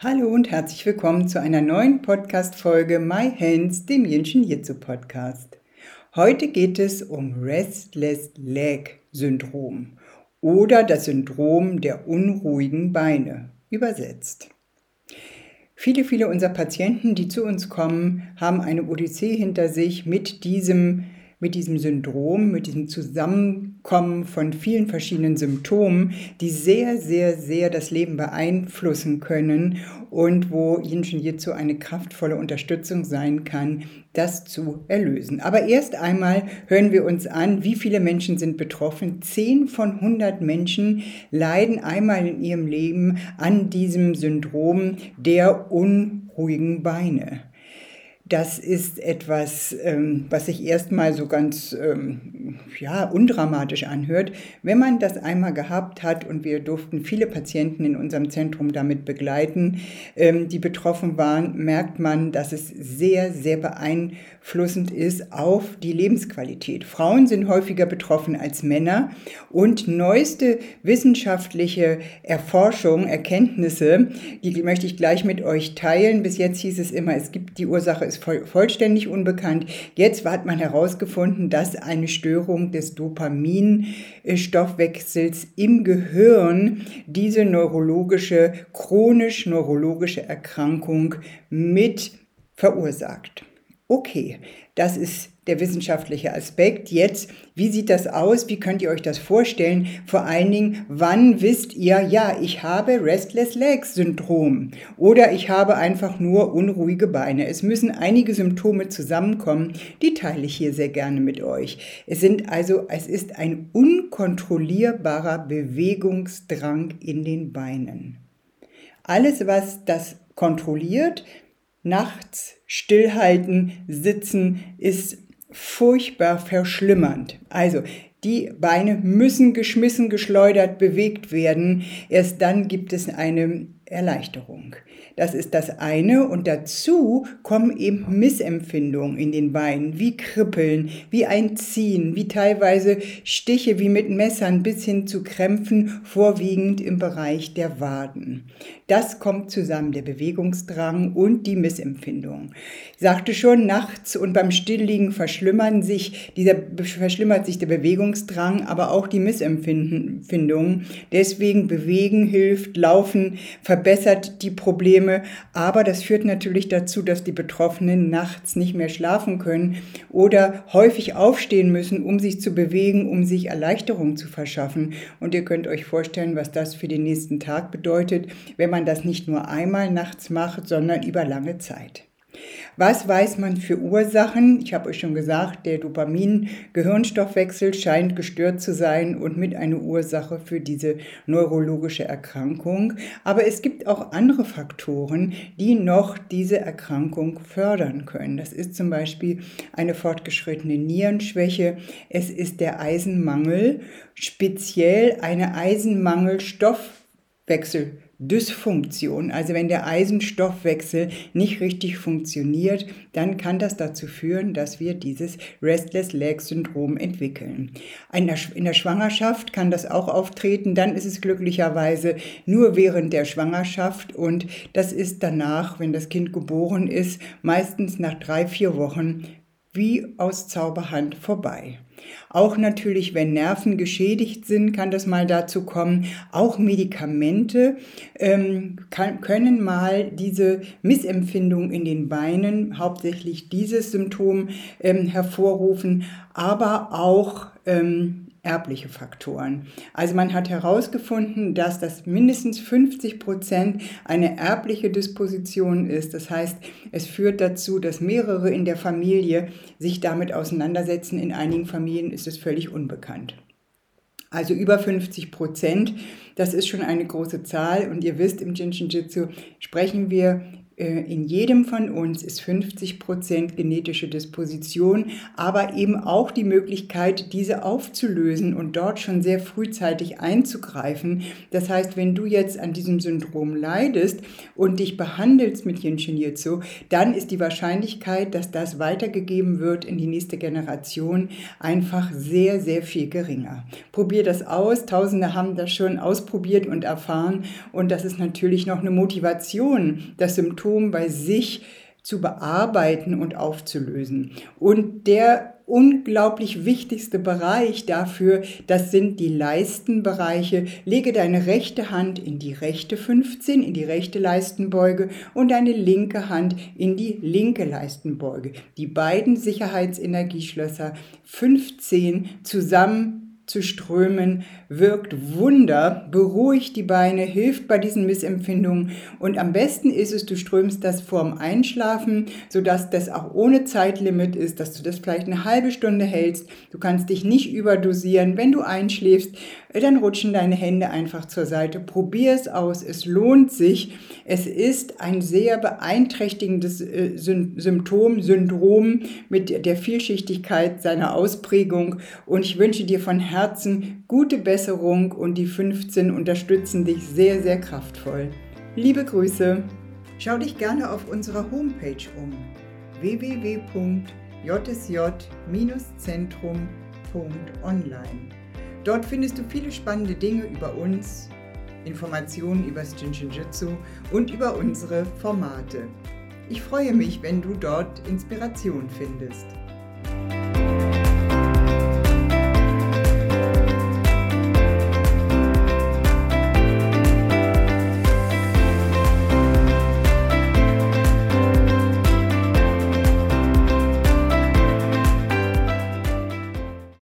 Hallo und herzlich willkommen zu einer neuen Podcast-Folge My Hands, dem Jinshin Jitsu Podcast. Heute geht es um Restless Leg Syndrom oder das Syndrom der unruhigen Beine übersetzt. Viele, viele unserer Patienten, die zu uns kommen, haben eine Odyssee hinter sich mit diesem mit diesem Syndrom, mit diesem Zusammenkommen von vielen verschiedenen Symptomen, die sehr, sehr, sehr das Leben beeinflussen können und wo Yin Shin Jitsu eine kraftvolle Unterstützung sein kann, das zu erlösen. Aber erst einmal hören wir uns an, wie viele Menschen sind betroffen. Zehn von 100 Menschen leiden einmal in ihrem Leben an diesem Syndrom der unruhigen Beine. Das ist etwas, ähm, was sich erstmal so ganz ähm, ja, undramatisch anhört. Wenn man das einmal gehabt hat, und wir durften viele Patienten in unserem Zentrum damit begleiten, ähm, die betroffen waren, merkt man, dass es sehr, sehr beeinflussend ist auf die Lebensqualität. Frauen sind häufiger betroffen als Männer und neueste wissenschaftliche Erforschung, Erkenntnisse, die möchte ich gleich mit euch teilen. Bis jetzt hieß es immer, es gibt die Ursache ist voll, vollständig unbekannt. Jetzt hat man herausgefunden, dass eine Störung des Dopaminstoffwechsels im Gehirn diese neurologische, chronisch neurologische Erkrankung mit verursacht. Okay, das ist der wissenschaftliche Aspekt. Jetzt, wie sieht das aus? Wie könnt ihr euch das vorstellen? Vor allen Dingen, wann wisst ihr, ja, ich habe Restless Legs Syndrom oder ich habe einfach nur unruhige Beine. Es müssen einige Symptome zusammenkommen, die teile ich hier sehr gerne mit euch. Es sind also, es ist ein unkontrollierbarer Bewegungsdrang in den Beinen. Alles, was das kontrolliert, nachts stillhalten, sitzen, ist furchtbar verschlimmernd. Also die Beine müssen geschmissen, geschleudert, bewegt werden. Erst dann gibt es eine Erleichterung. Das ist das eine. Und dazu kommen eben Missempfindungen in den Beinen, wie Kribbeln, wie ein Ziehen, wie teilweise Stiche wie mit Messern bis hin zu Krämpfen, vorwiegend im Bereich der Waden. Das kommt zusammen, der Bewegungsdrang und die Missempfindung. Ich sagte schon, nachts und beim Stillliegen verschlimmern sich, dieser, verschlimmert sich der Bewegungsdrang, aber auch die Missempfindung. Deswegen bewegen hilft, laufen, verbessert die Probleme. Aber das führt natürlich dazu, dass die Betroffenen nachts nicht mehr schlafen können oder häufig aufstehen müssen, um sich zu bewegen, um sich Erleichterung zu verschaffen. Und ihr könnt euch vorstellen, was das für den nächsten Tag bedeutet, wenn man das nicht nur einmal nachts macht, sondern über lange Zeit. Was weiß man für Ursachen? Ich habe euch schon gesagt, der Dopamin-Gehirnstoffwechsel scheint gestört zu sein und mit einer Ursache für diese neurologische Erkrankung. Aber es gibt auch andere Faktoren, die noch diese Erkrankung fördern können. Das ist zum Beispiel eine fortgeschrittene Nierenschwäche. Es ist der Eisenmangel, speziell eine Eisenmangel-Stoffwechsel. Dysfunktion, also wenn der Eisenstoffwechsel nicht richtig funktioniert, dann kann das dazu führen, dass wir dieses Restless Leg Syndrom entwickeln. In der Schwangerschaft kann das auch auftreten, dann ist es glücklicherweise nur während der Schwangerschaft und das ist danach, wenn das Kind geboren ist, meistens nach drei, vier Wochen wie aus Zauberhand vorbei. Auch natürlich, wenn Nerven geschädigt sind, kann das mal dazu kommen. Auch Medikamente ähm, kann, können mal diese Missempfindung in den Beinen, hauptsächlich dieses Symptom ähm, hervorrufen, aber auch ähm, erbliche Faktoren. Also man hat herausgefunden, dass das mindestens 50 Prozent eine erbliche Disposition ist. Das heißt, es führt dazu, dass mehrere in der Familie sich damit auseinandersetzen. In einigen Familien ist es völlig unbekannt. Also über 50 Prozent, das ist schon eine große Zahl. Und ihr wisst, im Jinshin Jitsu sprechen wir in jedem von uns ist 50% genetische Disposition, aber eben auch die Möglichkeit, diese aufzulösen und dort schon sehr frühzeitig einzugreifen. Das heißt, wenn du jetzt an diesem Syndrom leidest und dich behandelst mit Jinshinjutsu, dann ist die Wahrscheinlichkeit, dass das weitergegeben wird in die nächste Generation, einfach sehr, sehr viel geringer. Probier das aus. Tausende haben das schon ausprobiert und erfahren. Und das ist natürlich noch eine Motivation, das Symptom bei sich zu bearbeiten und aufzulösen. Und der unglaublich wichtigste Bereich dafür, das sind die Leistenbereiche. Lege deine rechte Hand in die rechte 15, in die rechte Leistenbeuge und deine linke Hand in die linke Leistenbeuge. Die beiden Sicherheitsenergieschlösser 15 zusammen zu strömen, wirkt Wunder, beruhigt die Beine, hilft bei diesen Missempfindungen und am besten ist es, du strömst das vorm Einschlafen, sodass das auch ohne Zeitlimit ist, dass du das vielleicht eine halbe Stunde hältst. Du kannst dich nicht überdosieren. Wenn du einschläfst, dann rutschen deine Hände einfach zur Seite. Probier es aus, es lohnt sich. Es ist ein sehr beeinträchtigendes äh, Symptom, Syndrom mit der Vielschichtigkeit seiner Ausprägung und ich wünsche dir von Herzen Herzen gute Besserung und die 15 unterstützen dich sehr, sehr kraftvoll. Liebe Grüße! Schau dich gerne auf unserer Homepage um www.jsj-zentrum.online. Dort findest du viele spannende Dinge über uns, Informationen über das Jinshinjutsu und über unsere Formate. Ich freue mich, wenn du dort Inspiration findest.